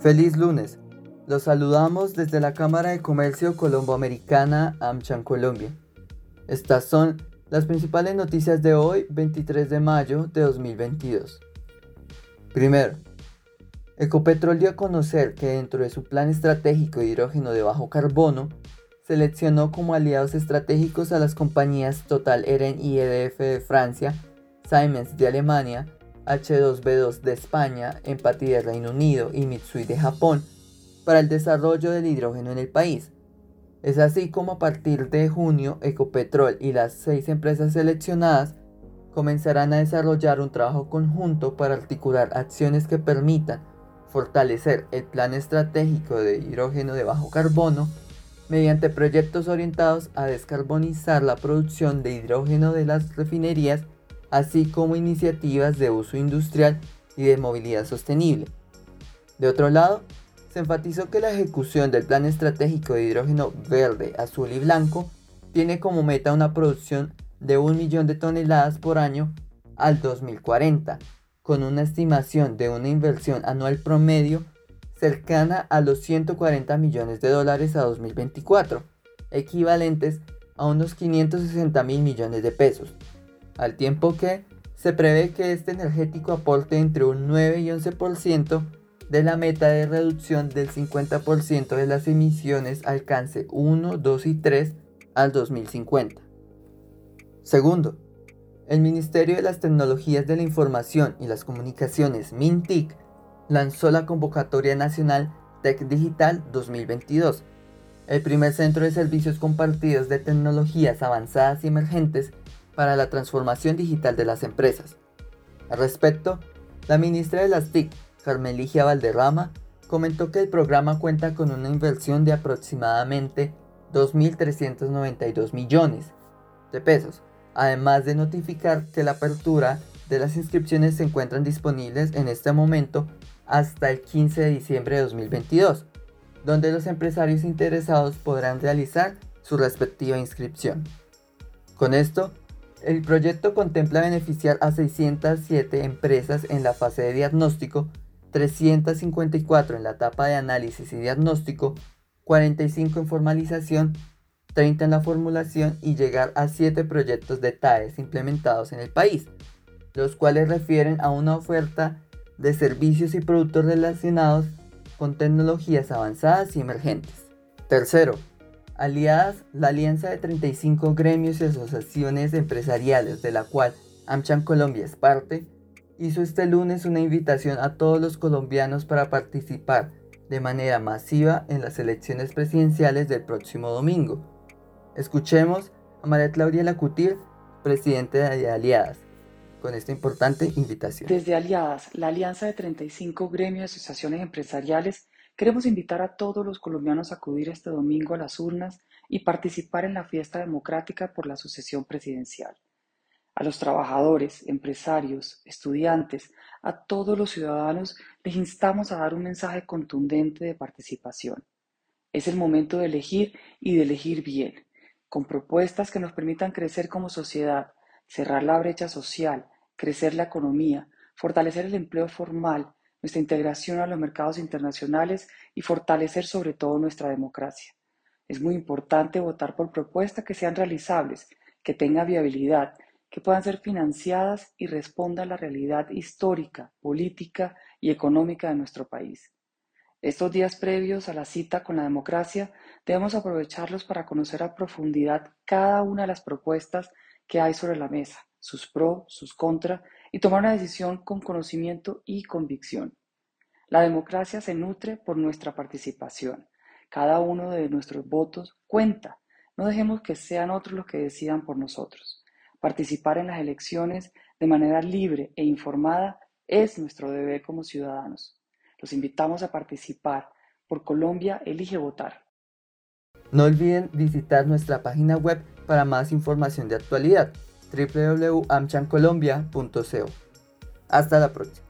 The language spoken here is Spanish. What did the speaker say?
Feliz lunes. Los saludamos desde la Cámara de Comercio Colomboamericana AmCham Colombia. Estas son las principales noticias de hoy, 23 de mayo de 2022. Primero, Ecopetrol dio a conocer que dentro de su plan estratégico de hidrógeno de bajo carbono, seleccionó como aliados estratégicos a las compañías Total Eren y EDF de Francia, Siemens de Alemania, H2B2 de España, Empathy de Reino Unido y Mitsui de Japón para el desarrollo del hidrógeno en el país. Es así como a partir de junio Ecopetrol y las seis empresas seleccionadas comenzarán a desarrollar un trabajo conjunto para articular acciones que permitan fortalecer el plan estratégico de hidrógeno de bajo carbono mediante proyectos orientados a descarbonizar la producción de hidrógeno de las refinerías así como iniciativas de uso industrial y de movilidad sostenible. De otro lado, se enfatizó que la ejecución del Plan Estratégico de Hidrógeno Verde, Azul y Blanco tiene como meta una producción de un millón de toneladas por año al 2040, con una estimación de una inversión anual promedio cercana a los 140 millones de dólares a 2024, equivalentes a unos 560 mil millones de pesos al tiempo que se prevé que este energético aporte entre un 9 y 11% de la meta de reducción del 50% de las emisiones alcance 1, 2 y 3 al 2050. Segundo, el Ministerio de las Tecnologías de la Información y las Comunicaciones, MINTIC, lanzó la convocatoria nacional Tech Digital 2022, el primer centro de servicios compartidos de tecnologías avanzadas y emergentes para la transformación digital de las empresas. Al respecto, la ministra de las TIC, Carmen Ligia Valderrama, comentó que el programa cuenta con una inversión de aproximadamente 2.392 millones de pesos, además de notificar que la apertura de las inscripciones se encuentran disponibles en este momento hasta el 15 de diciembre de 2022, donde los empresarios interesados podrán realizar su respectiva inscripción. Con esto, el proyecto contempla beneficiar a 607 empresas en la fase de diagnóstico, 354 en la etapa de análisis y diagnóstico, 45 en formalización, 30 en la formulación y llegar a 7 proyectos de TAES implementados en el país, los cuales refieren a una oferta de servicios y productos relacionados con tecnologías avanzadas y emergentes. Tercero, Aliadas, la alianza de 35 gremios y asociaciones empresariales de la cual AmCham Colombia es parte, hizo este lunes una invitación a todos los colombianos para participar de manera masiva en las elecciones presidenciales del próximo domingo. Escuchemos a María Claudia Lacutir, presidente de Aliadas, con esta importante invitación. Desde Aliadas, la alianza de 35 gremios y asociaciones empresariales Queremos invitar a todos los colombianos a acudir este domingo a las urnas y participar en la fiesta democrática por la sucesión presidencial. A los trabajadores, empresarios, estudiantes, a todos los ciudadanos les instamos a dar un mensaje contundente de participación. Es el momento de elegir y de elegir bien, con propuestas que nos permitan crecer como sociedad, cerrar la brecha social, crecer la economía, fortalecer el empleo formal, nuestra integración a los mercados internacionales y fortalecer sobre todo nuestra democracia. Es muy importante votar por propuestas que sean realizables, que tengan viabilidad, que puedan ser financiadas y respondan a la realidad histórica, política y económica de nuestro país. Estos días previos a la cita con la democracia debemos aprovecharlos para conocer a profundidad cada una de las propuestas que hay sobre la mesa, sus pros, sus contras y tomar una decisión con conocimiento y convicción. La democracia se nutre por nuestra participación. Cada uno de nuestros votos cuenta. No dejemos que sean otros los que decidan por nosotros. Participar en las elecciones de manera libre e informada es nuestro deber como ciudadanos. Los invitamos a participar. Por Colombia, elige votar. No olviden visitar nuestra página web para más información de actualidad www.amchancolombia.co. Hasta la próxima.